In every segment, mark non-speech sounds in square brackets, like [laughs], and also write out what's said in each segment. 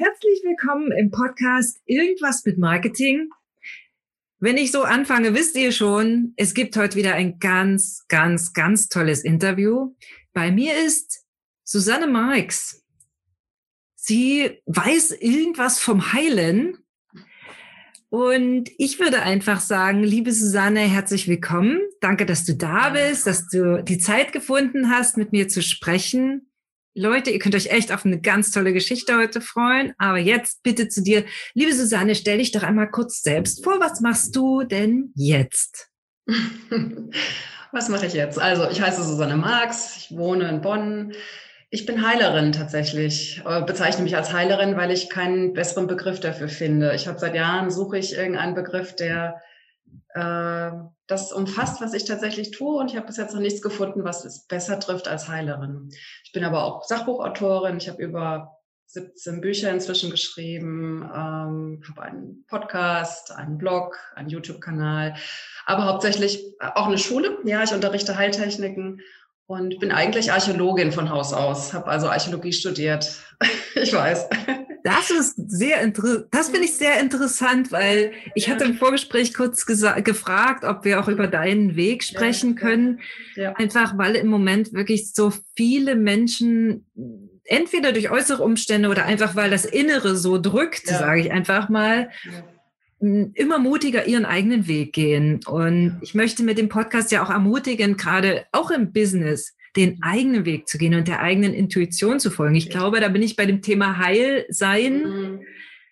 Herzlich willkommen im Podcast Irgendwas mit Marketing. Wenn ich so anfange, wisst ihr schon, es gibt heute wieder ein ganz, ganz, ganz tolles Interview. Bei mir ist Susanne Marx. Sie weiß irgendwas vom Heilen. Und ich würde einfach sagen, liebe Susanne, herzlich willkommen. Danke, dass du da bist, dass du die Zeit gefunden hast, mit mir zu sprechen. Leute, ihr könnt euch echt auf eine ganz tolle Geschichte heute freuen. Aber jetzt bitte zu dir, liebe Susanne, stell dich doch einmal kurz selbst vor. Was machst du denn jetzt? [laughs] Was mache ich jetzt? Also, ich heiße Susanne Marx, ich wohne in Bonn. Ich bin Heilerin tatsächlich, äh, bezeichne mich als Heilerin, weil ich keinen besseren Begriff dafür finde. Ich habe seit Jahren suche ich irgendeinen Begriff, der äh, das umfasst, was ich tatsächlich tue und ich habe bis jetzt noch nichts gefunden, was es besser trifft als Heilerin. Ich bin aber auch Sachbuchautorin. Ich habe über 17 Bücher inzwischen geschrieben, ähm, habe einen Podcast, einen Blog, einen YouTube-Kanal, aber hauptsächlich auch eine Schule. Ja, ich unterrichte Heiltechniken und bin eigentlich Archäologin von Haus aus, habe also Archäologie studiert. [laughs] ich weiß. Das ist sehr interessant. Das finde ich sehr interessant, weil ich hatte im Vorgespräch kurz gefragt, ob wir auch über deinen Weg sprechen können. Ja. Einfach weil im Moment wirklich so viele Menschen entweder durch äußere Umstände oder einfach weil das Innere so drückt, ja. sage ich einfach mal, immer mutiger ihren eigenen Weg gehen. Und ich möchte mit dem Podcast ja auch ermutigen, gerade auch im Business, den eigenen Weg zu gehen und der eigenen Intuition zu folgen. Ich glaube, da bin ich bei dem Thema Heilsein mhm.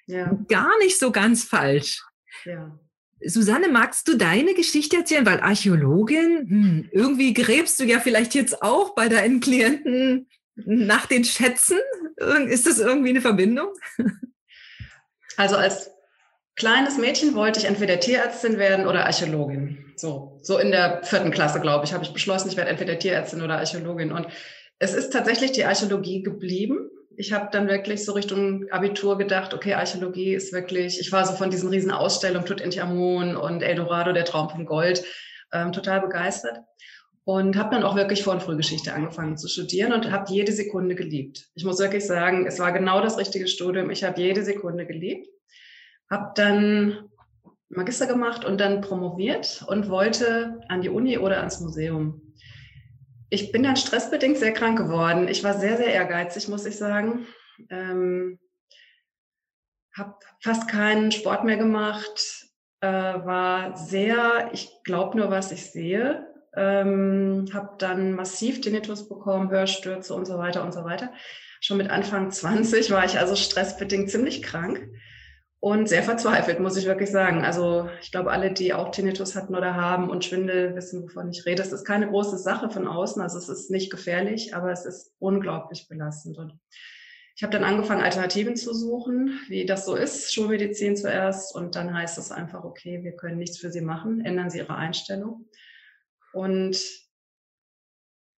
ja. gar nicht so ganz falsch. Ja. Susanne, magst du deine Geschichte erzählen? Weil Archäologin, hm, irgendwie gräbst du ja vielleicht jetzt auch bei deinen Klienten nach den Schätzen. Ist das irgendwie eine Verbindung? Also als kleines Mädchen wollte ich entweder Tierärztin werden oder Archäologin. So, so in der vierten Klasse, glaube ich, habe ich beschlossen, ich werde entweder Tierärztin oder Archäologin. Und es ist tatsächlich die Archäologie geblieben. Ich habe dann wirklich so Richtung Abitur gedacht, okay, Archäologie ist wirklich, ich war so von diesen riesen Ausstellungen Tutanchamun und Eldorado, der Traum vom Gold, ähm, total begeistert. Und habe dann auch wirklich Vor- und Frühgeschichte angefangen zu studieren und habe jede Sekunde geliebt. Ich muss wirklich sagen, es war genau das richtige Studium. Ich habe jede Sekunde geliebt. Habe dann Magister gemacht und dann promoviert und wollte an die Uni oder ans Museum. Ich bin dann stressbedingt sehr krank geworden. Ich war sehr, sehr ehrgeizig, muss ich sagen. Ähm, habe fast keinen Sport mehr gemacht, äh, war sehr, ich glaube nur, was ich sehe. Ähm, habe dann massiv Tinnitus bekommen, Hörstürze und so weiter und so weiter. Schon mit Anfang 20 war ich also stressbedingt ziemlich krank und sehr verzweifelt, muss ich wirklich sagen. Also ich glaube, alle, die auch Tinnitus hatten oder haben und Schwindel, wissen, wovon ich rede. Es ist keine große Sache von außen, also es ist nicht gefährlich, aber es ist unglaublich belastend. Und ich habe dann angefangen, Alternativen zu suchen, wie das so ist, Schulmedizin zuerst. Und dann heißt es einfach, okay, wir können nichts für Sie machen, ändern Sie Ihre Einstellung. Und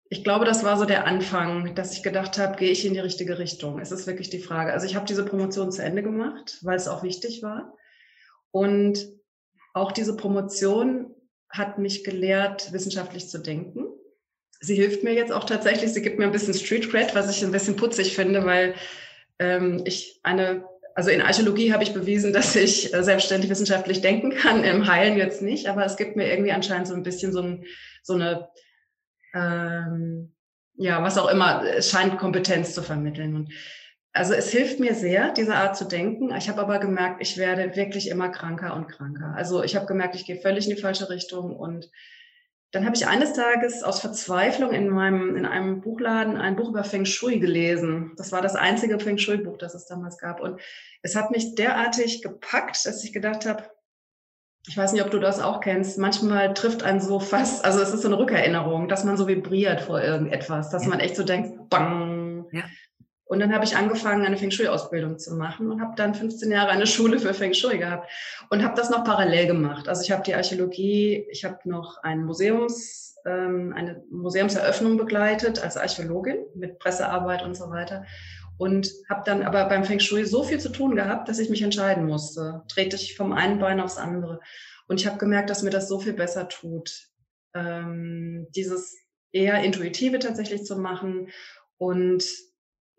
ich glaube, das war so der Anfang, dass ich gedacht habe, gehe ich in die richtige Richtung? Es ist wirklich die Frage. Also ich habe diese Promotion zu Ende gemacht, weil es auch wichtig war. Und auch diese Promotion hat mich gelehrt, wissenschaftlich zu denken. Sie hilft mir jetzt auch tatsächlich. Sie gibt mir ein bisschen Street Cred, was ich ein bisschen putzig finde, weil ähm, ich eine, also in Archäologie habe ich bewiesen, [laughs] dass ich äh, selbstständig wissenschaftlich denken kann, im Heilen jetzt nicht, aber es gibt mir irgendwie anscheinend so ein bisschen so, ein, so eine ähm, ja, was auch immer, es scheint Kompetenz zu vermitteln. Und also es hilft mir sehr, diese Art zu denken. Ich habe aber gemerkt, ich werde wirklich immer kranker und kranker. Also ich habe gemerkt, ich gehe völlig in die falsche Richtung und dann habe ich eines Tages aus Verzweiflung in meinem in einem Buchladen ein Buch über Feng Shui gelesen. Das war das einzige Feng Shui Buch, das es damals gab und es hat mich derartig gepackt, dass ich gedacht habe, ich weiß nicht, ob du das auch kennst, manchmal trifft einen so fast, also es ist so eine Rückerinnerung, dass man so vibriert vor irgendetwas, dass ja. man echt so denkt, bang. Ja. Und dann habe ich angefangen, eine Feng Shui-Ausbildung zu machen und habe dann 15 Jahre eine Schule für Feng Shui gehabt und habe das noch parallel gemacht. Also ich habe die Archäologie, ich habe noch ein Museums, ähm, eine Museumseröffnung begleitet als Archäologin mit Pressearbeit und so weiter und habe dann aber beim Feng Shui so viel zu tun gehabt, dass ich mich entscheiden musste. Trete ich vom einen Bein aufs andere. Und ich habe gemerkt, dass mir das so viel besser tut, ähm, dieses eher intuitive tatsächlich zu machen und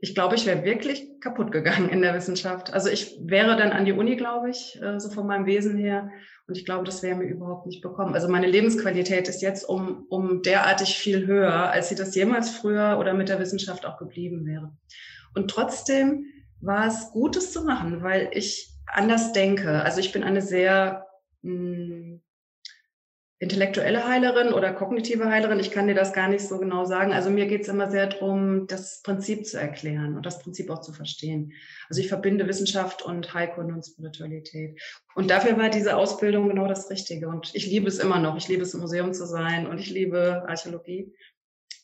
ich glaube, ich wäre wirklich kaputt gegangen in der Wissenschaft. Also ich wäre dann an die Uni, glaube ich, äh, so von meinem Wesen her. Und ich glaube, das wäre mir überhaupt nicht bekommen. Also meine Lebensqualität ist jetzt um, um derartig viel höher, als sie das jemals früher oder mit der Wissenschaft auch geblieben wäre. Und trotzdem war es Gutes zu machen, weil ich anders denke. Also ich bin eine sehr mh, hm, intellektuelle Heilerin oder kognitive Heilerin, ich kann dir das gar nicht so genau sagen. Also mir geht es immer sehr darum, das Prinzip zu erklären und das Prinzip auch zu verstehen. Also ich verbinde Wissenschaft und Heilkunde und Spiritualität. Und dafür war diese Ausbildung genau das Richtige. Und ich liebe es immer noch. Ich liebe es, im Museum zu sein und ich liebe Archäologie.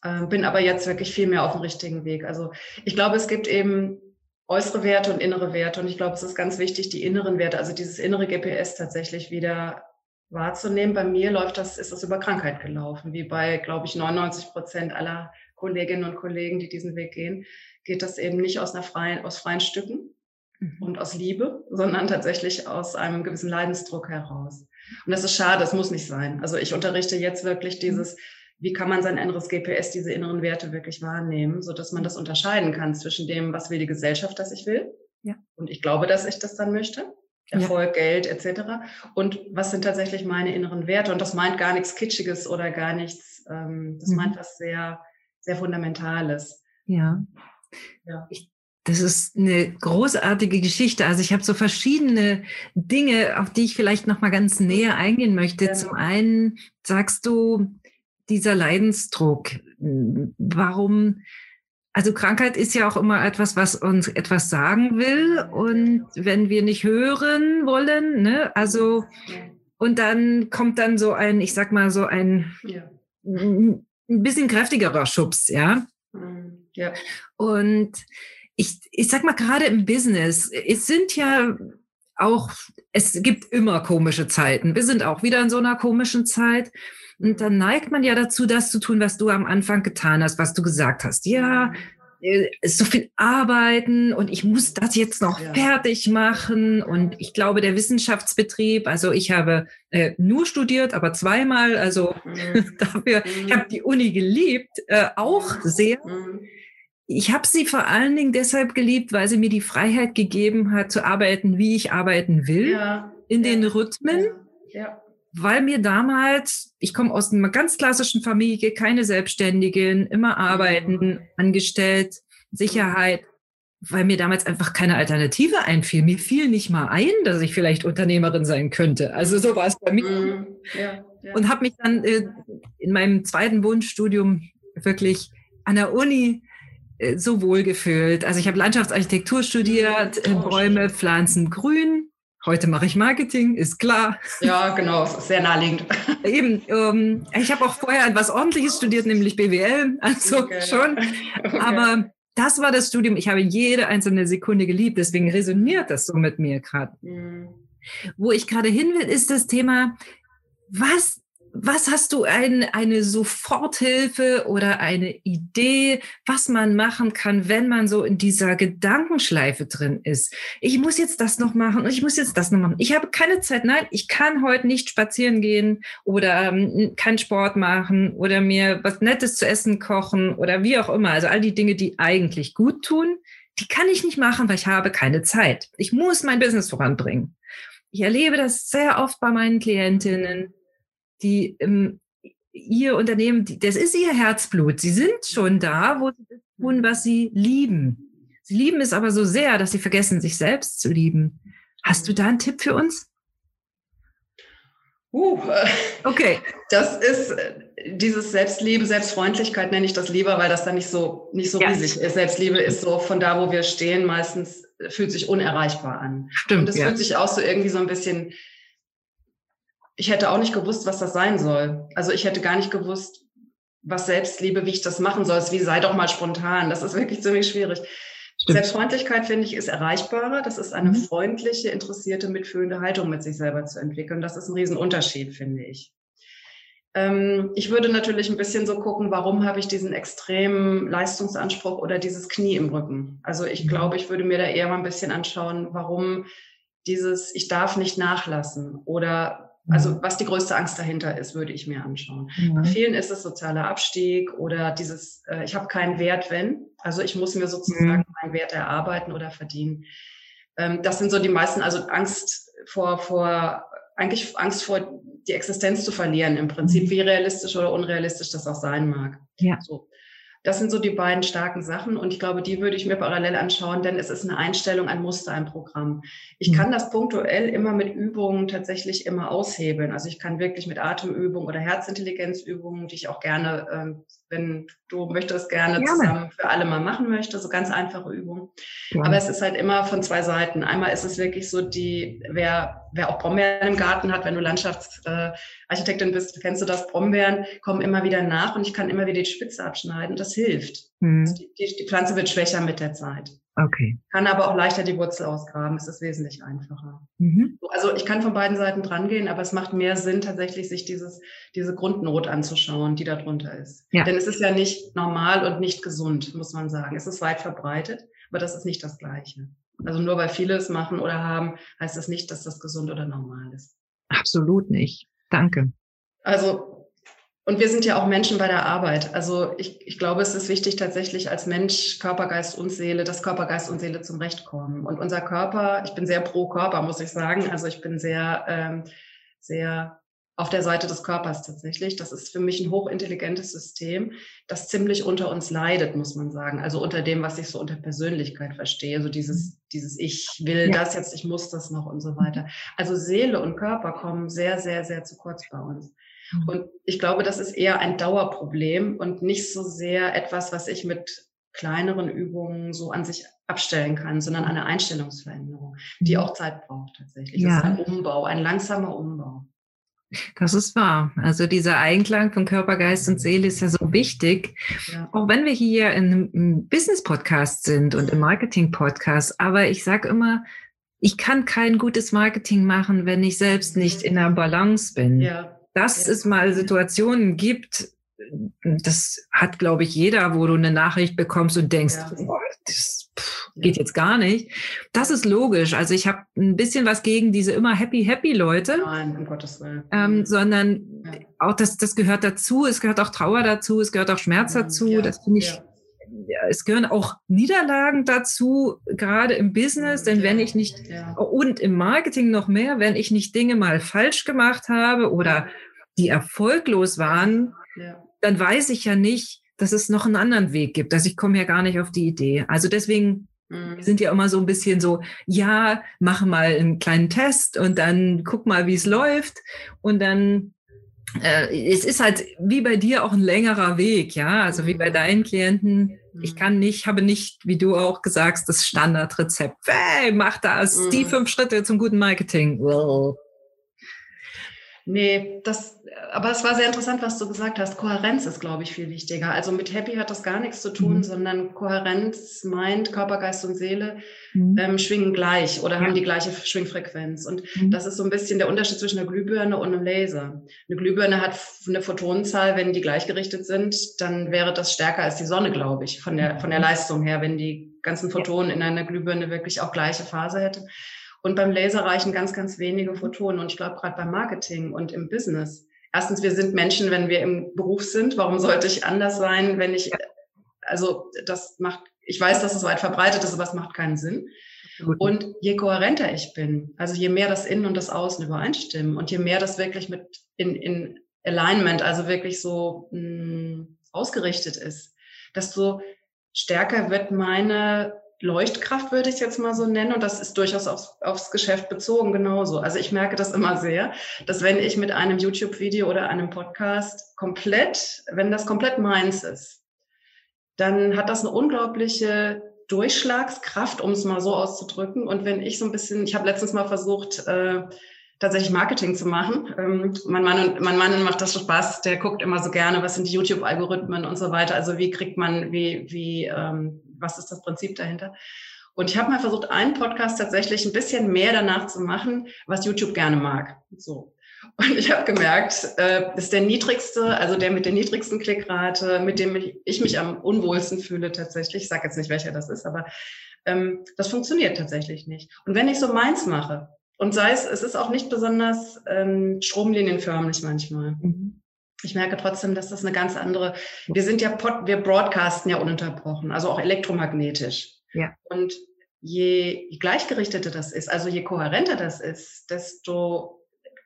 Äh, bin aber jetzt wirklich viel mehr auf dem richtigen Weg. Also ich glaube, es gibt eben äußere Werte und innere Werte. Und ich glaube, es ist ganz wichtig, die inneren Werte, also dieses innere GPS tatsächlich wieder wahrzunehmen. Bei mir läuft das, ist das über Krankheit gelaufen, wie bei, glaube ich, 99 Prozent aller Kolleginnen und Kollegen, die diesen Weg gehen, geht das eben nicht aus, einer freien, aus freien Stücken mhm. und aus Liebe, sondern tatsächlich aus einem gewissen Leidensdruck heraus. Und das ist schade, das muss nicht sein. Also ich unterrichte jetzt wirklich dieses, wie kann man sein inneres GPS, diese inneren Werte wirklich wahrnehmen, so dass man das unterscheiden kann zwischen dem, was will die Gesellschaft, dass ich will. Ja. Und ich glaube, dass ich das dann möchte. Erfolg, ja. Geld etc. Und was sind tatsächlich meine inneren Werte? Und das meint gar nichts Kitschiges oder gar nichts, ähm, das mhm. meint was sehr, sehr Fundamentales. Ja. ja. Ich, das ist eine großartige Geschichte. Also ich habe so verschiedene Dinge, auf die ich vielleicht noch mal ganz näher eingehen möchte. Ja. Zum einen sagst du, dieser Leidensdruck. Warum also Krankheit ist ja auch immer etwas, was uns etwas sagen will. Und wenn wir nicht hören wollen, ne, also, und dann kommt dann so ein, ich sag mal, so ein, ja. ein bisschen kräftigerer Schubs, ja. Mhm. ja. Und ich, ich sag mal, gerade im Business, es sind ja auch, es gibt immer komische Zeiten. Wir sind auch wieder in so einer komischen Zeit. Und dann neigt man ja dazu, das zu tun, was du am Anfang getan hast, was du gesagt hast. Ja, äh, so viel arbeiten und ich muss das jetzt noch ja. fertig machen. Und ich glaube, der Wissenschaftsbetrieb, also ich habe äh, nur studiert, aber zweimal, also mhm. [laughs] dafür, mhm. ich habe die Uni geliebt, äh, auch sehr. Mhm. Ich habe sie vor allen Dingen deshalb geliebt, weil sie mir die Freiheit gegeben hat, zu arbeiten, wie ich arbeiten will, ja. in ja. den Rhythmen. Ja weil mir damals, ich komme aus einer ganz klassischen Familie, keine Selbstständigen, immer arbeiten, angestellt, Sicherheit, weil mir damals einfach keine Alternative einfiel. Mir fiel nicht mal ein, dass ich vielleicht Unternehmerin sein könnte. Also so war es bei mir. Mhm. Ja, ja. Und habe mich dann äh, in meinem zweiten Wunschstudium wirklich an der Uni äh, so wohl gefühlt. Also ich habe Landschaftsarchitektur studiert, äh, Bäume, Pflanzen, Grün Heute mache ich Marketing, ist klar. Ja, genau, sehr naheliegend. [laughs] Eben, ähm, ich habe auch vorher etwas Ordentliches studiert, nämlich BWL, also okay. schon. [laughs] Okay. Aber das war das Studium. Ich habe jede einzelne Sekunde geliebt, deswegen resoniert das so mit mir gerade. Mhm. Wo ich gerade hin will, ist das Thema, was was hast du ein, eine Soforthilfe oder eine Idee, was man machen kann, wenn man so in dieser Gedankenschleife drin ist? Ich muss jetzt das noch machen und ich muss jetzt das noch machen. Ich habe keine Zeit. Nein, ich kann heute nicht spazieren gehen oder ähm, keinen Sport machen oder mir was Nettes zu essen kochen oder wie auch immer. Also all die Dinge, die eigentlich gut tun, die kann ich nicht machen, weil ich habe keine Zeit. Ich muss mein Business voranbringen. Ich erlebe das sehr oft bei meinen Klientinnen die ähm, ihr Unternehmen, das ist ihr Herzblut. Sie sind schon da, wo sie das tun, was sie lieben. Sie lieben es aber so sehr, dass sie vergessen, sich selbst zu lieben. Hast du da einen Tipp für uns? Uh, okay. Das ist äh, dieses Selbstliebe, Selbstfreundlichkeit nenne ich das lieber, weil das dann nicht so, nicht so ja. riesig ist. Selbstliebe ist so von da, wo wir stehen, meistens äh, fühlt sich unerreichbar an. Stimmt. Und es ja. fühlt sich auch so irgendwie so ein bisschen ich hätte auch nicht gewusst, was das sein soll. Also ich hätte gar nicht gewusst, was Selbstliebe, wie ich das machen soll. Es wie sei doch mal spontan. Das ist wirklich ziemlich schwierig. Stimmt. Selbstfreundlichkeit, finde ich, ist erreichbarer. Das ist eine mhm. freundliche, interessierte, mitfühlende Haltung mit sich selber zu entwickeln. Das ist ein Riesenunterschied, finde ich. Ähm, ich würde natürlich ein bisschen so gucken, warum habe ich diesen extremen Leistungsanspruch oder dieses Knie im Rücken? Also ich mhm. glaube, ich würde mir da eher mal ein bisschen anschauen, warum dieses, ich darf nicht nachlassen oder Also was die größte Angst dahinter ist, würde ich mir anschauen. Mhm. Bei vielen ist es sozialer Abstieg oder dieses, äh, ich habe keinen Wert, wenn. Also ich muss mir sozusagen mhm. meinen Wert erarbeiten oder verdienen. Ähm, das sind so die meisten, also Angst vor, vor, eigentlich Angst vor die Existenz zu verlieren im Prinzip, mhm. wie realistisch oder unrealistisch das auch sein mag. Ja. So. Das sind so die beiden starken Sachen und ich glaube, die würde ich mir parallel anschauen, denn es ist eine Einstellung, ein Muster, ein Programm. Ich mhm. kann das punktuell immer mit Übungen tatsächlich immer aushebeln. Also ich kann wirklich mit Atemübungen oder Herzintelligenzübungen, die ich auch gerne, ähm, wenn du möchtest, gerne, gerne, zusammen für alle mal machen möchte, so ganz einfache Übungen. Ja. Aber es ist halt immer von zwei Seiten. Einmal ist es wirklich so die, wer, wer auch Brombeeren im Garten hat, wenn du Landschaftsarchitektin bist, kennst du das, Brombeeren kommen immer wieder nach und ich kann immer wieder die Spitze abschneiden. Das hilft. Mhm. Also die, die, die, Pflanze wird schwächer mit der Zeit. Okay. Kann aber auch leichter die Wurzel ausgraben. Es ist wesentlich einfacher. Mhm. Also ich kann von beiden Seiten dran gehen, aber es macht mehr Sinn, tatsächlich sich dieses, diese Grundnot anzuschauen, die darunter ist. Ja. Denn es ist ja nicht normal und nicht gesund, muss man sagen. Es ist weit verbreitet, aber das ist nicht das Gleiche. Also nur weil viele es machen oder haben, heißt das nicht, dass das gesund oder normal ist. Absolut nicht. Danke. Also und wir sind ja auch Menschen bei der Arbeit. Also ich, ich glaube, es ist wichtig tatsächlich als Mensch, Körper, Geist und Seele, dass Körper, Geist und Seele zum Recht kommen. Und unser Körper, ich bin sehr pro Körper, muss ich sagen. Also ich bin sehr, ähm, sehr auf der Seite des Körpers tatsächlich. Das ist für mich ein hochintelligentes System, das ziemlich unter uns leidet, muss man sagen. Also unter dem, was ich so unter Persönlichkeit verstehe. So dieses, dieses Ich will ja. das jetzt, ich muss das noch und so weiter. Also Seele und Körper kommen sehr, sehr, sehr zu kurz bei uns. Mhm. Und ich glaube, das ist eher ein Dauerproblem und nicht so sehr etwas, was ich mit kleineren Übungen so an sich abstellen kann, sondern eine Einstellungsveränderung, die mhm. auch Zeit braucht tatsächlich. Ja. Das ist ein Umbau, ein langsamer Umbau. Das ist wahr. Also dieser Einklang von Körper, Geist und Seele ist ja so wichtig. Ja. Auch wenn wir hier in einem Business-Podcast sind und im Marketing-Podcast. Aber ich sage immer, ich kann kein gutes Marketing machen, wenn ich selbst nicht in der Balance bin. Ja dass ja. es mal Situationen gibt, das hat, glaube ich, jeder, wo du eine Nachricht bekommst und denkst, ja. boah, das pff, geht jetzt gar nicht. Das ist logisch. Also ich habe ein bisschen was gegen diese immer happy, happy Leute. Nein, um Gottes Willen. Ähm, sondern ja. auch das, das gehört dazu. Es gehört auch Trauer dazu. Es gehört auch Schmerz dazu. Das finde ich ja, es gehören auch Niederlagen dazu, gerade im Business, denn wenn ich nicht, und im Marketing noch mehr, wenn ich nicht Dinge mal falsch gemacht habe oder die erfolglos waren, dann weiß ich ja nicht, dass es noch einen anderen Weg gibt. Also ich komme ja gar nicht auf die Idee. Also deswegen mhm. sind ja immer so ein bisschen so, ja, mach mal einen kleinen Test und dann guck mal, wie es läuft. Und dann äh, es ist halt wie bei dir auch ein längerer Weg, ja, also wie bei deinen Klienten. Ich mhm. kann nicht, habe nicht, wie du auch gesagt, das Standardrezept. Hey, mach das, mhm. die fünf Schritte zum guten Marketing. Well. Nee, das, aber es war sehr interessant, was du gesagt hast. Kohärenz ist, glaube ich, viel wichtiger. Also mit Happy hat das gar nichts zu tun, mhm. sondern Kohärenz meint, Körper, Geist und Seele mhm. ähm, schwingen gleich oder haben die gleiche Schwingfrequenz. Und mhm. das ist so ein bisschen der Unterschied zwischen einer Glühbirne und einem Laser. Eine Glühbirne hat eine Photonenzahl, wenn die gleichgerichtet sind, dann wäre das stärker als die Sonne, glaube ich, von der, von der mhm. Leistung her, wenn die ganzen Photonen in einer Glühbirne wirklich auch gleiche Phase hätten. Und beim Laser reichen ganz, ganz wenige Photonen. Und ich glaube, gerade beim Marketing und im Business. Erstens, wir sind Menschen, wenn wir im Beruf sind. Warum sollte ich anders sein, wenn ich, also das macht, ich weiß, dass es weit verbreitet ist, aber es macht keinen Sinn. Und je kohärenter ich bin, also je mehr das Innen und das Außen übereinstimmen und je mehr das wirklich mit in, in Alignment, also wirklich so mh, hm, ausgerichtet ist, desto stärker wird meine Leuchtkraft, würde ich jetzt mal so nennen. Und das ist durchaus aufs, aufs Geschäft bezogen genauso. Also ich merke das immer sehr, dass wenn ich mit einem YouTube-Video oder einem Podcast komplett, wenn das komplett meins ist, dann hat das eine unglaubliche Durchschlagskraft, um es mal so auszudrücken. Und wenn ich so ein bisschen, ich habe letztens mal versucht, äh, tatsächlich Marketing zu machen. Ähm, mein, Mann, mein Mann macht das Spaß, der guckt immer so gerne, was sind die YouTube-Algorithmen und so weiter. Also wie kriegt man, wie, wie ähm, was ist das Prinzip dahinter? Und ich habe mal versucht, einen Podcast tatsächlich ein bisschen mehr danach zu machen, was YouTube gerne mag. So. Und ich habe gemerkt, äh, ist der niedrigste, also der mit der niedrigsten Klickrate, mit dem ich, ich mich am unwohlsten fühle tatsächlich. Ich sage jetzt nicht, welcher das ist, aber ähm, das funktioniert tatsächlich nicht. Und wenn ich so meins mache, Und sei es, es ist auch nicht besonders ähm, stromlinienförmlich manchmal. Mhm. Ich merke trotzdem, dass das eine ganz andere, wir sind ja, wir broadcasten ja ununterbrochen, also auch elektromagnetisch. Ja. Und je, je gleichgerichteter das ist, also je kohärenter das ist, desto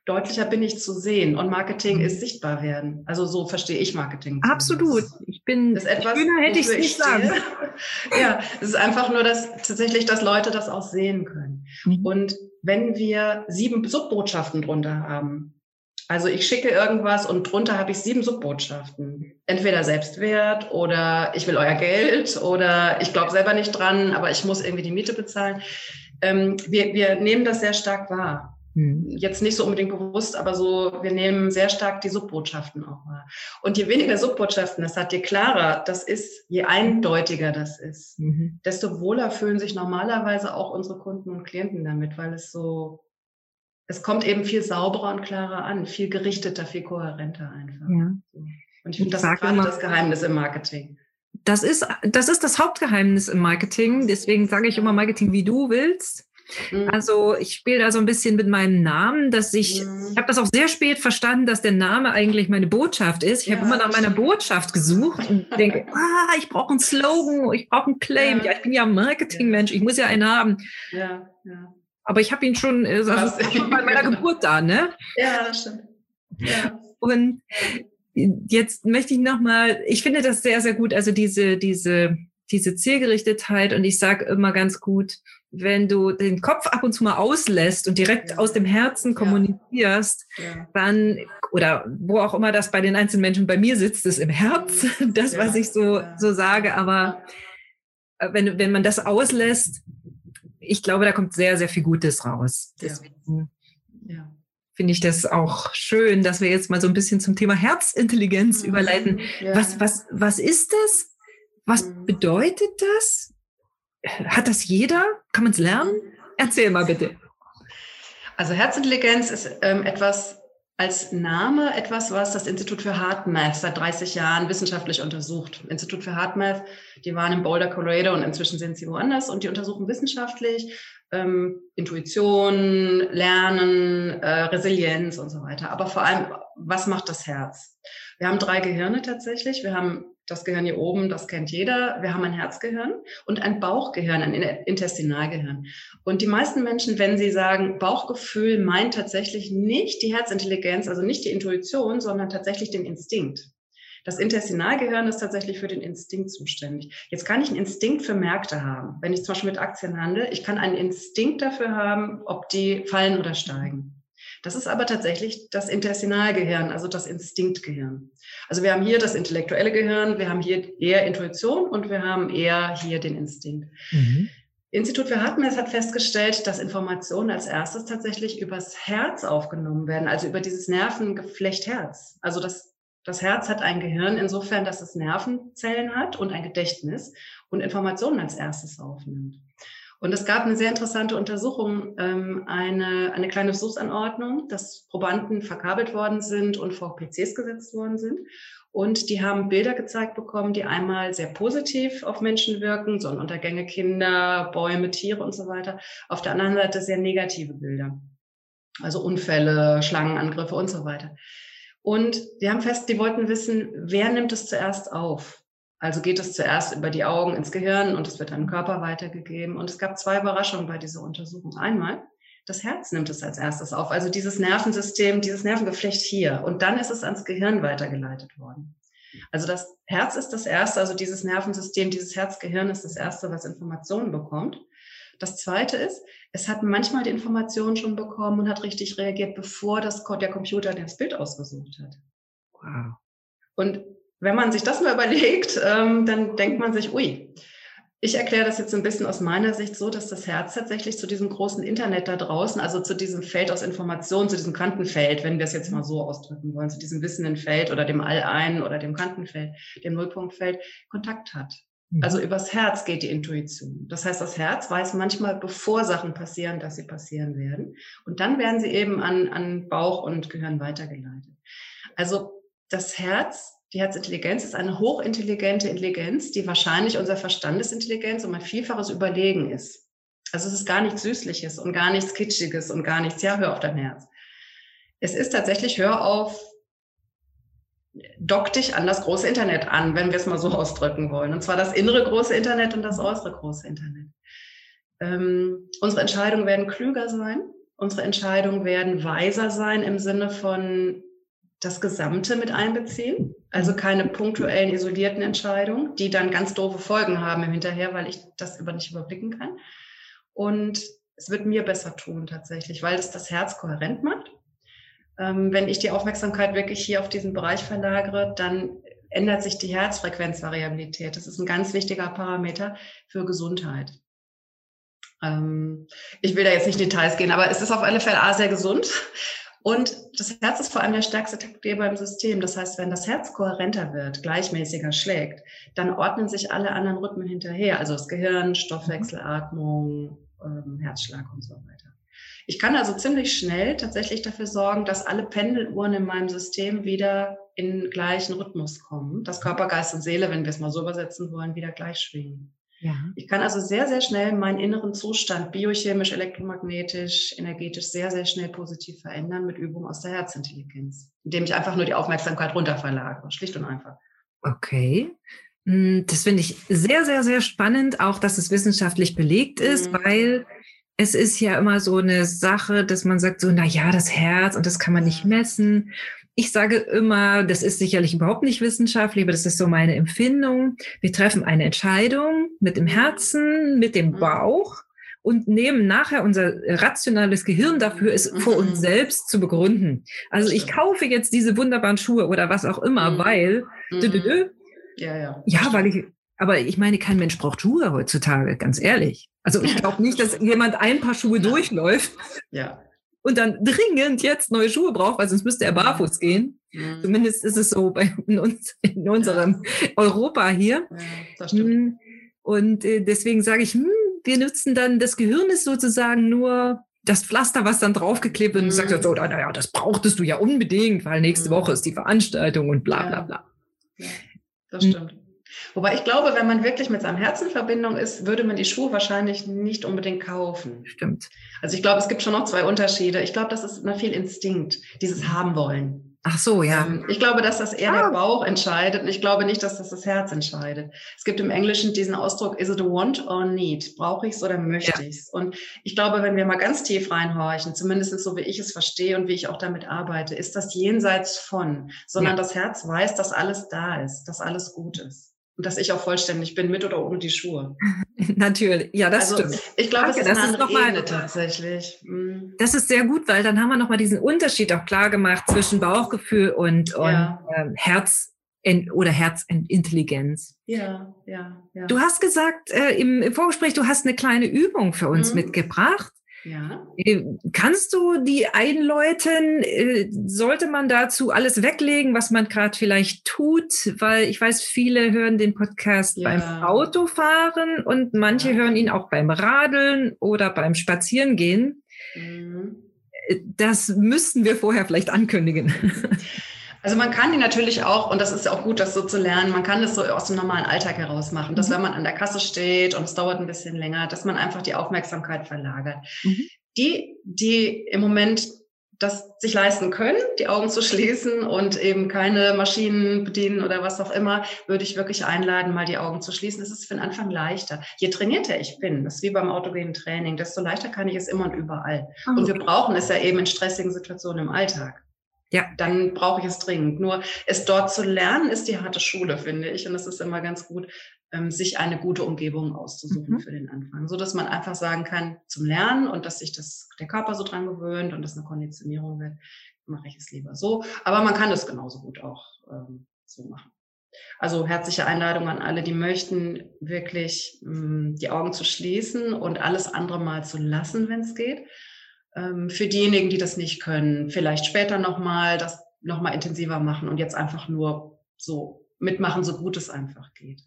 deutlicher bin ich zu sehen. Und Marketing mhm. ist sichtbar werden. Also so verstehe ich Marketing. Absolut. Ich bin das ist etwas, schöner hätte ich es nicht sagen. [laughs] ja, es ist einfach nur, dass tatsächlich, dass Leute das auch sehen können. Mhm. Und wenn wir sieben Subbotschaften drunter haben, also ich schicke irgendwas und drunter habe ich sieben Subbotschaften. Entweder Selbstwert oder ich will euer Geld oder ich glaube selber nicht dran, aber ich muss irgendwie die Miete bezahlen. Ähm, wir, wir nehmen das sehr stark wahr. Hm. Jetzt nicht so unbedingt bewusst, aber so, wir nehmen sehr stark die Subbotschaften auch wahr. Und je weniger Subbotschaften das hat, je klarer das ist, je eindeutiger das ist, mhm. desto wohler fühlen sich normalerweise auch unsere Kunden und Klienten damit, weil es so es kommt eben viel sauberer und klarer an, viel gerichteter, viel kohärenter einfach. Ja. Und ich finde, das ist gerade das Geheimnis im Marketing. Das ist, das ist das Hauptgeheimnis im Marketing. Deswegen sage ich immer Marketing, wie du willst. Mhm. Also ich spiele da so ein bisschen mit meinem Namen, dass ich, mhm. ich habe das auch sehr spät verstanden, dass der Name eigentlich meine Botschaft ist. Ich ja, habe immer nach meiner Botschaft gesucht und denke, [laughs] ah, ich brauche einen Slogan, ich brauche einen Claim. Ja. ja ich bin ja Marketingmensch, ich muss ja einen haben. Ja, ja. Aber ich habe ihn schon, äh, schon bei meiner [laughs] Geburt da, ne? Ja, das stimmt. Ja. Und jetzt möchte ich nochmal, ich finde das sehr, sehr gut, also diese, diese, diese Zielgerichtetheit und ich sage immer ganz gut, wenn du den Kopf ab und zu mal auslässt und direkt ja. aus dem Herzen kommunizierst, ja. dann, oder wo auch immer das bei den einzelnen Menschen, bei mir sitzt es im Herz, [laughs] das, was ich so, so sage, aber äh, wenn, wenn man das auslässt, ich glaube, da kommt sehr, sehr viel Gutes raus. Deswegen ja. finde ich das auch schön, dass wir jetzt mal so ein bisschen zum Thema Herzintelligenz mhm. überleiten. Ja. Was, was, was ist das? Was mhm. bedeutet das? Hat das jeder? Kann man es lernen? Erzähl mal bitte. Also Herzintelligenz ist ähm, etwas, als Name etwas, was das Institut für HeartMath seit 30 Jahren wissenschaftlich untersucht. Institut für HeartMath, die waren in Boulder, Colorado und inzwischen sind sie woanders und die untersuchen wissenschaftlich ähm, Intuition, Lernen, äh, Resilienz und so weiter. Aber vor allem, was macht das Herz? Wir haben drei Gehirne tatsächlich. Wir haben das Gehirn hier oben, das kennt jeder. Wir haben ein Herzgehirn und ein Bauchgehirn, ein Intestinalgehirn. Und die meisten Menschen, wenn sie sagen, Bauchgefühl meint tatsächlich nicht die Herzintelligenz, also nicht die Intuition, sondern tatsächlich den Instinkt. Das Intestinalgehirn ist tatsächlich für den Instinkt zuständig. Jetzt kann ich einen Instinkt für Märkte haben. Wenn ich zum Beispiel mit Aktien handle, ich kann einen Instinkt dafür haben, ob die fallen oder steigen. Das ist aber tatsächlich das Intestinalgehirn, also das Instinktgehirn. Also wir haben hier das intellektuelle Gehirn, wir haben hier eher Intuition und wir haben eher hier den Instinkt. Mhm. Institut für Hartmess hat festgestellt, dass Informationen als erstes tatsächlich übers Herz aufgenommen werden, also über dieses Nervengeflecht Herz. Also das, das Herz hat ein Gehirn insofern, dass es Nervenzellen hat und ein Gedächtnis und Informationen als erstes aufnimmt. Und es gab eine sehr interessante Untersuchung, ähm, eine, eine kleine Versuchsanordnung, dass Probanden verkabelt worden sind und vor PCs gesetzt worden sind. Und die haben Bilder gezeigt bekommen, die einmal sehr positiv auf Menschen wirken, Sonnenuntergänge, Kinder, Bäume, Tiere und so weiter. Auf der anderen Seite sehr negative Bilder. Also Unfälle, Schlangenangriffe und so weiter. Und die haben fest, die wollten wissen, wer nimmt es zuerst auf? Also geht es zuerst über die Augen ins Gehirn und es wird an den Körper weitergegeben. Und es gab zwei Überraschungen bei dieser Untersuchung. Einmal, das Herz nimmt es als erstes auf, also dieses Nervensystem, dieses Nervengeflecht hier. Und dann ist es ans Gehirn weitergeleitet worden. Also das Herz ist das erste, also dieses Nervensystem, dieses Herzgehirn ist das erste, was Informationen bekommt. Das zweite ist, es hat manchmal die Informationen schon bekommen und hat richtig reagiert, bevor das, der Computer das Bild ausgesucht hat. Wow. Und wenn man sich das mal überlegt, ähm, dann denkt man sich, ui, ich erkläre das jetzt ein bisschen aus meiner Sicht so, dass das Herz tatsächlich zu diesem großen Internet da draußen, also zu diesem Feld aus Informationen, zu diesem Kantenfeld, wenn wir es jetzt mal so ausdrücken wollen, zu diesem wissenden Feld oder dem All-Ein oder dem Kantenfeld, dem Nullpunktfeld, Kontakt hat. Mhm. Also übers Herz geht die Intuition. Das heißt, das Herz weiß manchmal, bevor Sachen passieren, dass sie passieren werden. Und dann werden sie eben an, an Bauch und Gehirn weitergeleitet. Also das Herz die Herzintelligenz ist eine hochintelligente Intelligenz, die wahrscheinlich unser Verstandesintelligenz um ein Vielfaches überlegen ist. Also es ist gar nichts Süßliches und gar nichts Kitschiges und gar nichts, ja, hör auf dein Herz. Es ist tatsächlich, hör auf, dock dich an das große Internet an, wenn wir es mal so [laughs] ausdrücken wollen. Und zwar das innere große Internet und das äußere große Internet. Ähm, unsere Entscheidungen werden klüger sein. Unsere Entscheidungen werden weiser sein im Sinne von das Gesamte mit einbeziehen. Also keine punktuellen, isolierten Entscheidungen, die dann ganz doofe Folgen haben im Hinterher, weil ich das über nicht überblicken kann. Und es wird mir besser tun tatsächlich, weil es das Herz kohärent macht. Ähm, wenn ich die Aufmerksamkeit wirklich hier auf diesen Bereich verlagere, dann ändert sich die Herzfrequenzvariabilität. Das ist ein ganz wichtiger Parameter für Gesundheit. Ähm, ich will da jetzt nicht in Details gehen, aber es ist auf alle Fälle A sehr gesund. Und das Herz ist vor allem der stärkste Taktgeber im System. Das heißt, wenn das Herz kohärenter wird, gleichmäßiger schlägt, dann ordnen sich alle anderen Rhythmen hinterher. Also das Gehirn, Stoffwechsel, Atmung, ähm, Herzschlag und so weiter. Ich kann also ziemlich schnell tatsächlich dafür sorgen, dass alle Pendeluhren in meinem System wieder in gleichen Rhythmus kommen, dass Körper, Geist und Seele, wenn wir es mal so übersetzen wollen, wieder gleich schwingen. Ja. Ich kann also sehr, sehr schnell meinen inneren Zustand biochemisch, elektromagnetisch, energetisch sehr, sehr schnell positiv verändern mit Übung aus der Herzintelligenz, indem ich einfach nur die Aufmerksamkeit runterverlagere, schlicht und einfach. Okay. Hm, das finde ich sehr, sehr, sehr spannend, auch dass es wissenschaftlich belegt ist, mhm. weil es ist ja immer so eine Sache, dass man sagt so, na ja, das Herz und das kann man nicht messen. Ich sage immer, das ist sicherlich überhaupt nicht wissenschaftlich, aber das ist so meine Empfindung. Wir treffen eine Entscheidung mit dem Herzen, mit dem mhm. Bauch und nehmen nachher unser rationales Gehirn dafür, es vor uns mhm. selbst zu begründen. Also ich kaufe jetzt diese wunderbaren Schuhe oder was auch immer, mhm. weil, ja, ja. ja, weil ich, aber ich meine, kein Mensch braucht Schuhe heutzutage, ganz ehrlich. Also ich [laughs] glaube nicht, dass jemand ein paar Schuhe durchläuft. Ja. Und dann dringend jetzt neue Schuhe braucht, weil sonst müsste er barfuß gehen. Mhm. Zumindest ist es so bei [laughs] uns in unserem ja. Europa hier. Ja, das stimmt. Hm. Und äh, deswegen sage ich, hm, wir nutzen dann, das Gehirn ist sozusagen nur das Pflaster, was dann draufgeklebt wird und mhm. sagt so, naja, das brauchtest du ja unbedingt, weil nächste mhm. Woche ist die Veranstaltung und bla bla bla. Ja, das stimmt. Wobei ich glaube, wenn man wirklich mit seinem Herzen in Verbindung ist, würde man die Schuhe wahrscheinlich nicht unbedingt kaufen. Stimmt. Also ich glaube, es gibt schon noch zwei Unterschiede. Ich glaube, das ist immer viel Instinkt, dieses haben wollen. Ach so, ja. Ähm, ich glaube, dass das eher ah. der Bauch entscheidet und ich glaube nicht, dass das das Herz entscheidet. Es gibt im Englischen diesen Ausdruck, is it a want or need? Brauche ich es oder möchte ja. ich es? Und ich glaube, wenn wir mal ganz tief reinhorchen, zumindest so wie ich es verstehe und wie ich auch damit arbeite, ist das jenseits von, sondern ja. das Herz weiß, dass alles da ist, dass alles gut ist und dass ich auch vollständig bin, mit oder ohne die Schuhe. [laughs] Natürlich, ja, das also, stimmt. Ich glaube, Danke, es ist eine ist Ebene tatsächlich. Mhm. Das ist sehr gut, weil dann haben wir nochmal diesen Unterschied auch klar gemacht zwischen Bauchgefühl und, und ja. ähm, Herz oder Herzintelligenz. Ja, ja, ja. Du hast gesagt äh, im, im, Vorgespräch, du hast eine kleine Übung für uns mhm. mitgebracht. Ja. Äh, kannst du die einläuten? Äh, sollte man dazu alles weglegen, was man gerade vielleicht tut? Weil ich weiß, viele hören den Podcast ja. beim Autofahren und manche ja. hören ihn auch beim Radeln oder beim Spazierengehen. Mhm. Äh, das müssten wir vorher vielleicht ankündigen. [laughs] Also man kann die natürlich auch, und das ist auch gut, das so zu lernen, man kann das so aus dem normalen Alltag heraus machen, dass mhm. wenn man an der Kasse steht und es dauert ein bisschen länger, dass man einfach die Aufmerksamkeit verlagert. Mhm. Die, die im Moment das sich leisten können, die Augen zu schließen und eben keine Maschinen bedienen oder was auch immer, würde ich wirklich einladen, mal die Augen zu schließen. Das ist für den Anfang leichter. Je trainierter ich bin, das ist wie beim autogenen Training, desto leichter kann ich es immer und überall. Okay. Und wir brauchen es ja eben in stressigen Situationen im Alltag ja, dann brauche ich es dringend. Nur es dort zu lernen, ist die harte Schule, finde ich. Und es ist immer ganz gut, ähm, sich eine gute Umgebung auszusuchen mhm. für den Anfang, so dass man einfach sagen kann, zum Lernen und dass sich das, der Körper so dran gewöhnt und das eine Konditionierung wird, mache ich es lieber so. Aber man kann es genauso gut auch ähm, so machen. Also herzliche Einladung an alle, die möchten, wirklich ähm, die Augen zu schließen und alles andere mal zu lassen, wenn es geht für diejenigen, die das nicht können, vielleicht später nochmal das nochmal intensiver machen und jetzt einfach nur so mitmachen, so gut es einfach geht.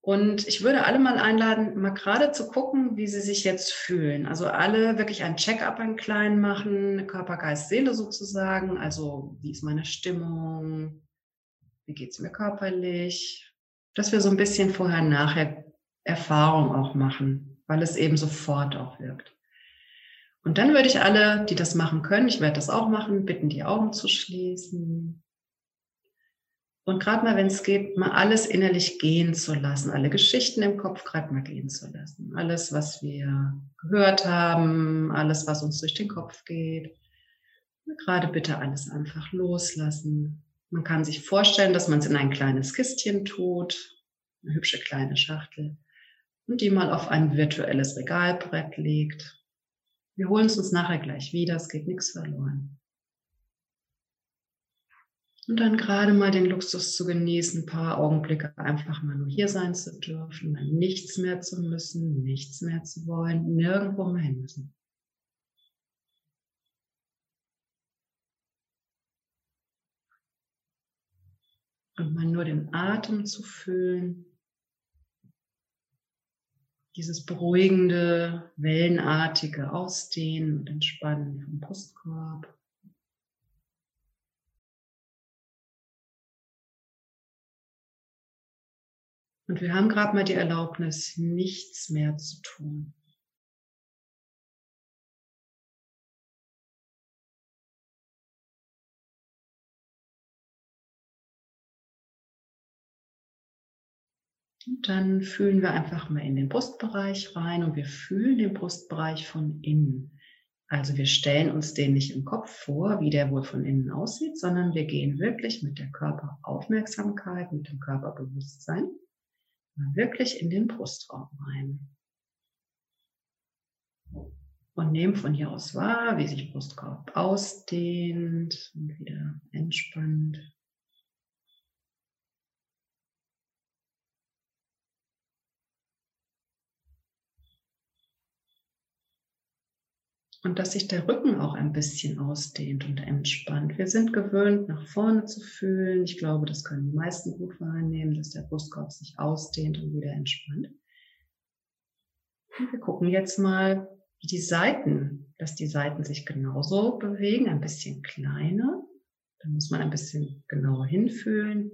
Und ich würde alle mal einladen, mal gerade zu gucken, wie sie sich jetzt fühlen. Also alle wirklich ein Check-up einen kleinen machen, Körper, Geist, Seele sozusagen. Also wie ist meine Stimmung? Wie geht es mir körperlich? Dass wir so ein bisschen vorher, nachher Erfahrung auch machen weil es eben sofort auch wirkt. Und dann würde ich alle, die das machen können, ich werde das auch machen, bitten, die Augen zu schließen. Und gerade mal, wenn es geht, mal alles innerlich gehen zu lassen, alle Geschichten im Kopf gerade mal gehen zu lassen. Alles, was wir gehört haben, alles, was uns durch den Kopf geht. Gerade bitte alles einfach loslassen. Man kann sich vorstellen, dass man es in ein kleines Kistchen tut, eine hübsche kleine Schachtel, und die mal auf ein virtuelles Regalbrett legt. Wir holen es uns nachher gleich wieder, es geht nichts verloren. Und dann gerade mal den Luxus zu genießen, ein paar Augenblicke einfach mal nur hier sein zu dürfen, mal nichts mehr zu müssen, nichts mehr zu wollen, nirgendwo mehr hin müssen. Und mal nur den Atem zu fühlen. Dieses beruhigende, wellenartige Ausdehnen und Entspannen vom Brustkorb. Und wir haben gerade mal die Erlaubnis, nichts mehr zu tun. Dann fühlen wir einfach mal in den Brustbereich rein und wir fühlen den Brustbereich von innen. Also wir stellen uns den nicht im Kopf vor, wie der wohl von innen aussieht, sondern wir gehen wirklich mit der Körperaufmerksamkeit, mit dem Körperbewusstsein wirklich in den Brustraum rein. Und nehmen von hier aus wahr, wie sich Brustkorb ausdehnt und wieder entspannt. Und dass sich der Rücken auch ein bisschen ausdehnt und entspannt. Wir sind gewöhnt, nach vorne zu fühlen. Ich glaube, das können die meisten gut wahrnehmen, dass der Brustkorb sich ausdehnt und wieder entspannt. Und wir gucken jetzt mal, wie die Seiten, dass die Seiten sich genauso bewegen, ein bisschen kleiner. Da muss man ein bisschen genauer hinfühlen.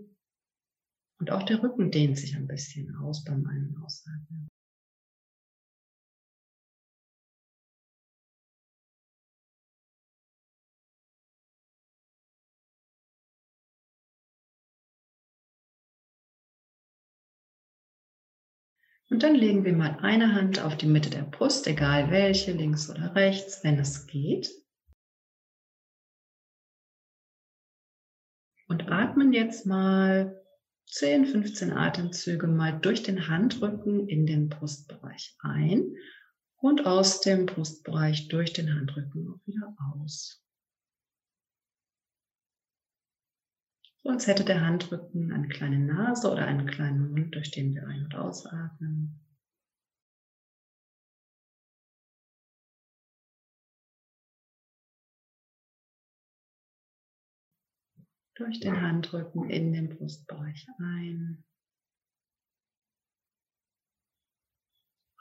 Und auch der Rücken dehnt sich ein bisschen aus beim Ein- und Ausatmen. Und dann legen wir mal eine Hand auf die Mitte der Brust, egal welche, links oder rechts, wenn es geht. Und atmen jetzt mal 10, 15 Atemzüge mal durch den Handrücken in den Brustbereich ein und aus dem Brustbereich durch den Handrücken wieder aus. So als hätte der Handrücken eine kleine Nase oder einen kleinen Mund, durch den wir ein- und ausatmen. Durch den Handrücken in den Brustbereich ein.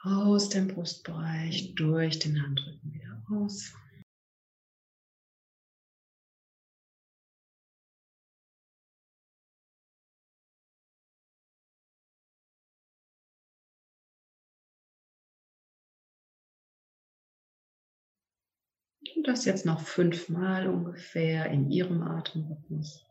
Aus dem Brustbereich durch den Handrücken wieder aus. Das jetzt noch fünfmal ungefähr in Ihrem Atemrhythmus.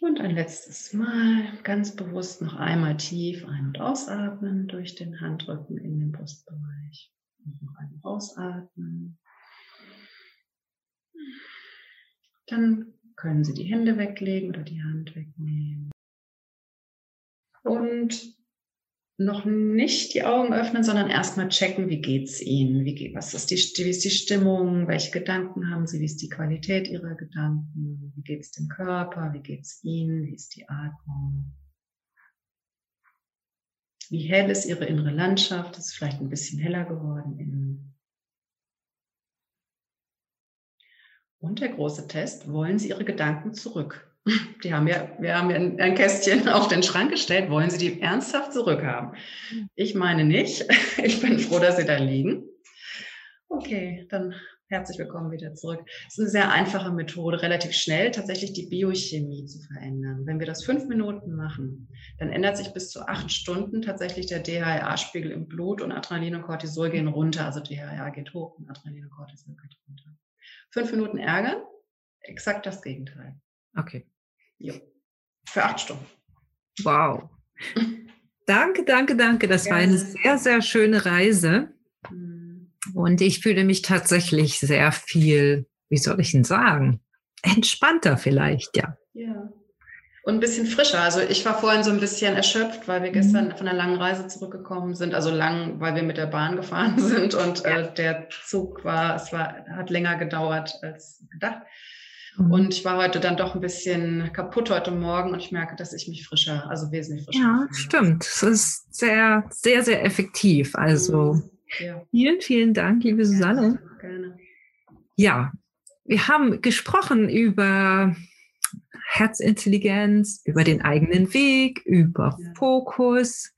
Und ein letztes Mal ganz bewusst noch einmal tief ein- und ausatmen durch den Handrücken in den Brustbereich. Und noch einmal ausatmen. Dann können Sie die Hände weglegen oder die Hand wegnehmen. Und noch nicht die Augen öffnen, sondern erstmal checken, wie geht's Ihnen? Wie geht, was ist die, wie ist die Stimmung? Welche Gedanken haben Sie? Wie ist die Qualität Ihrer Gedanken? Wie geht's dem Körper? Wie geht's Ihnen? Wie ist die Atmung? Wie hell ist Ihre innere Landschaft? Ist vielleicht ein bisschen heller geworden innen. Und der große Test, wollen Sie Ihre Gedanken zurück? [laughs] Die haben ja, wir haben ja ein Kästchen auf den Schrank gestellt, wollen Sie die ernsthaft zurückhaben? Ich meine nicht. [laughs] Ich bin froh, dass Sie da liegen. Okay, dann herzlich willkommen wieder zurück. Es ist eine sehr einfache Methode, relativ schnell tatsächlich die Biochemie zu verändern. Wenn wir das fünf Minuten machen, dann ändert sich bis zu acht Stunden tatsächlich der DHA-Spiegel im Blut und Adrenalin und Cortisol gehen runter. Also DHA geht hoch und Adrenalin und Cortisol geht runter. Fünf Minuten ärgern, exakt das Gegenteil. Okay. Jo. Für acht Stunden. Wow. [laughs] danke, danke, danke. Das ja. war eine sehr, sehr schöne Reise. Mhm. Und ich fühle mich tatsächlich sehr viel, wie soll ich denn sagen, entspannter vielleicht, ja. Ja. Und ein bisschen frischer. Also ich war vorhin so ein bisschen erschöpft, weil wir gestern mhm. von einer langen Reise zurückgekommen sind. Also lang, weil wir mit der Bahn gefahren [laughs] sind und äh, der Zug war, es war, hat länger gedauert als gedacht. Mhm. Und ich war heute dann doch ein bisschen kaputt heute Morgen und ich merke, dass ich mich frischer, also wesentlich frischer. Ja, finde. stimmt. Es ist sehr, sehr, sehr effektiv. Also mhm. ja. vielen, vielen Dank, liebe Susanne. Ja, gerne. Ja, wir haben gesprochen über Herzintelligenz, über den eigenen Weg, über ja. Fokus.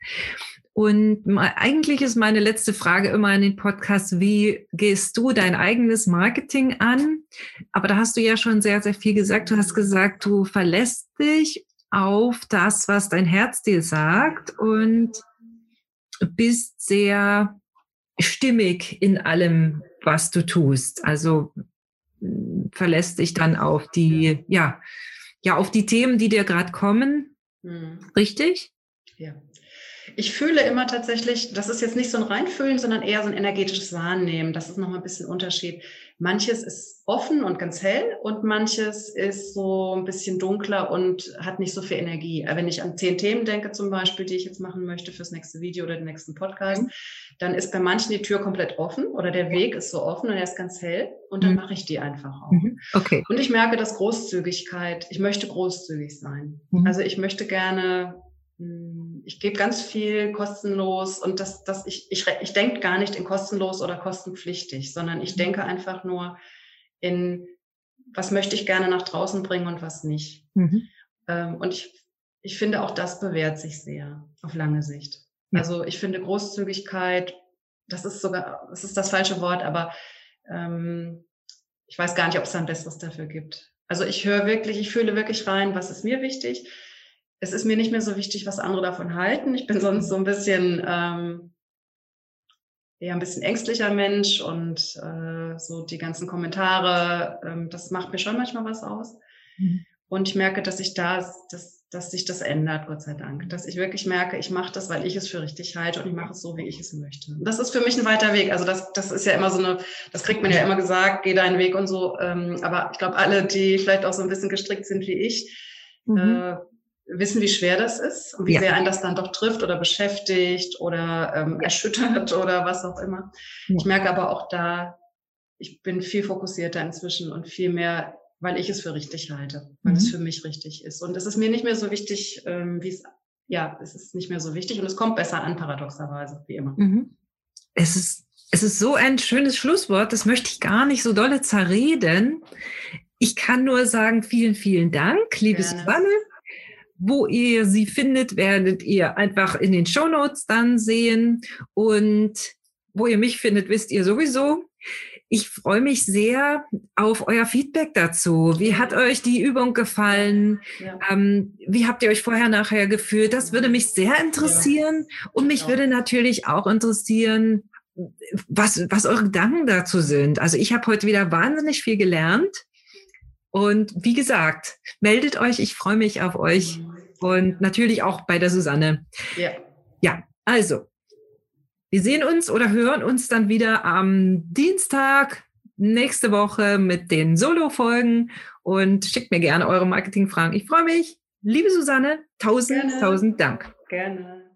Und eigentlich ist meine letzte Frage immer in den Podcast, wie gehst du dein eigenes Marketing an? Aber da hast du ja schon sehr, sehr viel gesagt. Du hast gesagt, du verlässt dich auf das, was dein Herz dir sagt und bist sehr stimmig in allem, was du tust. Also verlässt dich dann auf die, ja, ja, auf die Themen, die dir gerade kommen. Mhm. Richtig? Ja. Ich fühle immer tatsächlich, das ist jetzt nicht so ein Reinfühlen, sondern eher so ein energetisches Wahrnehmen. Das ist nochmal ein bisschen Unterschied. Manches ist offen und ganz hell und manches ist so ein bisschen dunkler und hat nicht so viel Energie. Wenn ich an zehn Themen denke zum Beispiel, die ich jetzt machen möchte fürs nächste Video oder den nächsten Podcast, dann ist bei manchen die Tür komplett offen oder der Weg ist so offen und er ist ganz hell und dann mhm. mache ich die einfach auch. Mhm. Okay. Und ich merke, dass Großzügigkeit, ich möchte großzügig sein. Mhm. Also ich möchte gerne ich gebe ganz viel kostenlos und das, das ich, ich, ich denke gar nicht in kostenlos oder kostenpflichtig, sondern ich mhm. denke einfach nur in, was möchte ich gerne nach draußen bringen und was nicht. Mhm. Ähm, und ich, ich finde auch das bewährt sich sehr auf lange Sicht. Ja. Also ich finde Großzügigkeit, das ist sogar, das ist das falsche Wort, aber ähm, ich weiß gar nicht, ob es da ein besseres dafür gibt. Also ich höre wirklich, ich fühle wirklich rein, was ist mir wichtig es ist mir nicht mehr so wichtig, was andere davon halten. Ich bin sonst so ein bisschen ähm, eher ein bisschen ängstlicher Mensch und äh, so die ganzen Kommentare, ähm, das macht mir schon manchmal was aus. Mhm. Und ich merke, dass sich da, dass, dass sich das ändert, Gott sei Dank. Dass ich wirklich merke, ich mache das, weil ich es für richtig halte und ich mache es so, wie ich es möchte. Und das ist für mich ein weiter Weg. Also das, das ist ja immer so eine, das kriegt man ja immer gesagt, geh deinen Weg und so. Ähm, aber ich glaube, alle, die vielleicht auch so ein bisschen gestrickt sind wie ich, mhm. äh, wissen, wie schwer das ist und wie ja. sehr einen das dann doch trifft oder beschäftigt oder ähm, erschüttert [laughs] oder was auch immer. Ja. Ich merke aber auch da, ich bin viel fokussierter inzwischen und viel mehr, weil ich es für richtig halte, weil mhm. es für mich richtig ist. Und es ist mir nicht mehr so wichtig, ähm, wie es, ja, es ist nicht mehr so wichtig und es kommt besser an, paradoxerweise, wie immer. Mhm. Es ist es ist so ein schönes Schlusswort, das möchte ich gar nicht so dolle zerreden. Ich kann nur sagen, vielen, vielen Dank, liebe Susanne. Wo ihr sie findet, werdet ihr einfach in den Show Notes dann sehen. Und wo ihr mich findet, wisst ihr sowieso. Ich freue mich sehr auf euer Feedback dazu. Wie hat euch die Übung gefallen? Ja. Ähm, wie habt ihr euch vorher, nachher gefühlt? Das würde mich sehr interessieren. Ja. Und mich ja. würde natürlich auch interessieren, was, was eure Gedanken dazu sind. Also ich habe heute wieder wahnsinnig viel gelernt. Und wie gesagt, meldet euch, ich freue mich auf euch und natürlich auch bei der Susanne. Ja. Ja, also, wir sehen uns oder hören uns dann wieder am Dienstag nächste Woche mit den Solo-Folgen und schickt mir gerne eure Marketingfragen. Ich freue mich. Liebe Susanne, tausend, gerne. tausend Dank. Gerne.